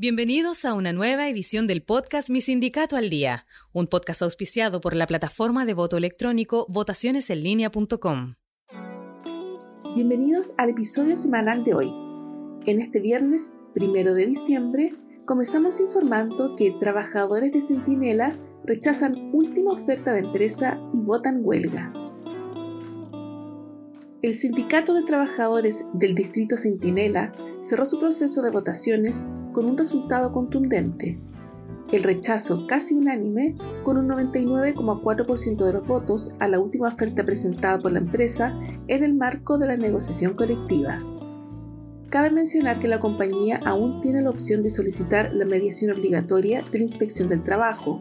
Bienvenidos a una nueva edición del podcast Mi Sindicato al Día, un podcast auspiciado por la plataforma de voto electrónico votacionesenlinea.com. Bienvenidos al episodio semanal de hoy. En este viernes, primero de diciembre, comenzamos informando que trabajadores de Centinela rechazan última oferta de empresa y votan huelga. El Sindicato de Trabajadores del Distrito Centinela cerró su proceso de votaciones con un resultado contundente. El rechazo casi unánime, con un 99,4% de los votos a la última oferta presentada por la empresa en el marco de la negociación colectiva. Cabe mencionar que la compañía aún tiene la opción de solicitar la mediación obligatoria de la inspección del trabajo,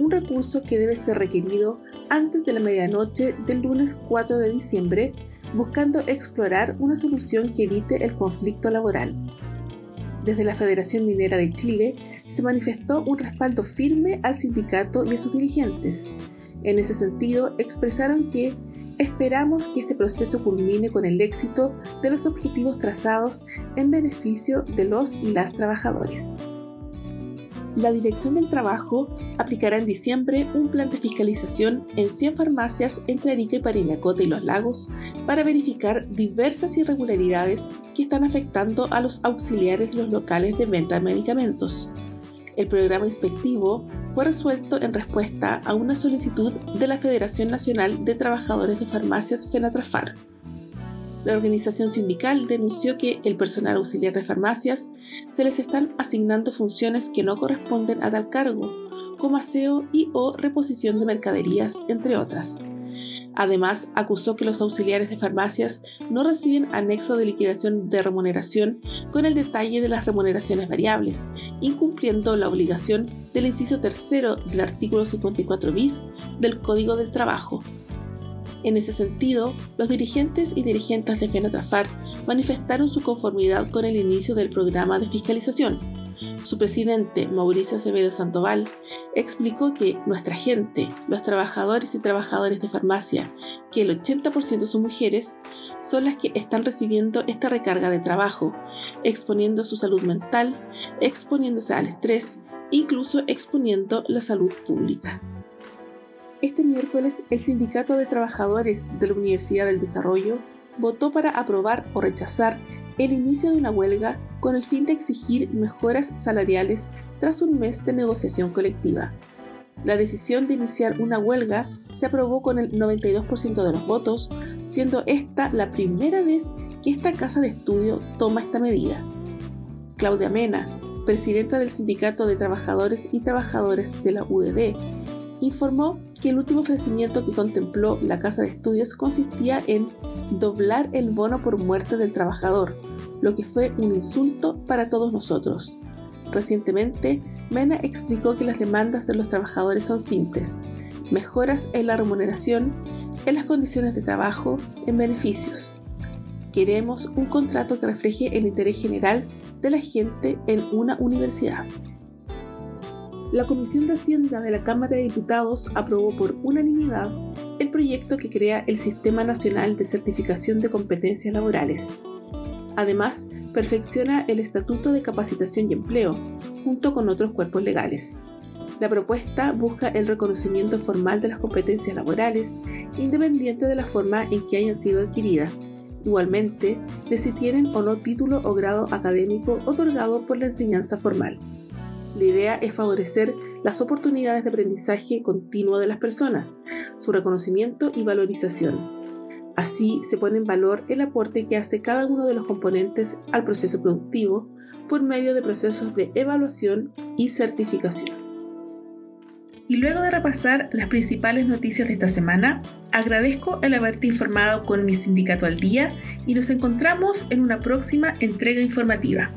un recurso que debe ser requerido antes de la medianoche del lunes 4 de diciembre, buscando explorar una solución que evite el conflicto laboral desde la Federación Minera de Chile se manifestó un respaldo firme al sindicato y a sus dirigentes. En ese sentido, expresaron que esperamos que este proceso culmine con el éxito de los objetivos trazados en beneficio de los y las trabajadores. La Dirección del Trabajo aplicará en diciembre un plan de fiscalización en 100 farmacias entre Arica y Parinacota y Los Lagos para verificar diversas irregularidades que están afectando a los auxiliares de los locales de venta de medicamentos. El programa inspectivo fue resuelto en respuesta a una solicitud de la Federación Nacional de Trabajadores de Farmacias FENATRAFAR la organización sindical denunció que el personal auxiliar de farmacias se les están asignando funciones que no corresponden a tal cargo, como aseo y o reposición de mercaderías, entre otras. Además, acusó que los auxiliares de farmacias no reciben anexo de liquidación de remuneración con el detalle de las remuneraciones variables, incumpliendo la obligación del inciso tercero del artículo 54 bis del Código del Trabajo, en ese sentido, los dirigentes y dirigentes de FENATRAFAR manifestaron su conformidad con el inicio del programa de fiscalización. Su presidente, Mauricio Acevedo Sandoval, explicó que nuestra gente, los trabajadores y trabajadoras de farmacia, que el 80% son mujeres, son las que están recibiendo esta recarga de trabajo, exponiendo su salud mental, exponiéndose al estrés, incluso exponiendo la salud pública. Este miércoles, el Sindicato de Trabajadores de la Universidad del Desarrollo votó para aprobar o rechazar el inicio de una huelga con el fin de exigir mejoras salariales tras un mes de negociación colectiva. La decisión de iniciar una huelga se aprobó con el 92% de los votos, siendo esta la primera vez que esta casa de estudio toma esta medida. Claudia Mena, presidenta del Sindicato de Trabajadores y Trabajadoras de la UDD, informó que el último ofrecimiento que contempló la Casa de Estudios consistía en doblar el bono por muerte del trabajador, lo que fue un insulto para todos nosotros. Recientemente, Mena explicó que las demandas de los trabajadores son simples, mejoras en la remuneración, en las condiciones de trabajo, en beneficios. Queremos un contrato que refleje el interés general de la gente en una universidad la Comisión de Hacienda de la Cámara de Diputados aprobó por unanimidad el proyecto que crea el Sistema Nacional de Certificación de Competencias Laborales. Además, perfecciona el Estatuto de Capacitación y Empleo, junto con otros cuerpos legales. La propuesta busca el reconocimiento formal de las competencias laborales, independiente de la forma en que hayan sido adquiridas, igualmente de si tienen o no título o grado académico otorgado por la enseñanza formal. La idea es favorecer las oportunidades de aprendizaje continuo de las personas, su reconocimiento y valorización. Así se pone en valor el aporte que hace cada uno de los componentes al proceso productivo por medio de procesos de evaluación y certificación. Y luego de repasar las principales noticias de esta semana, agradezco el haberte informado con mi sindicato al día y nos encontramos en una próxima entrega informativa.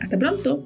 Hasta pronto.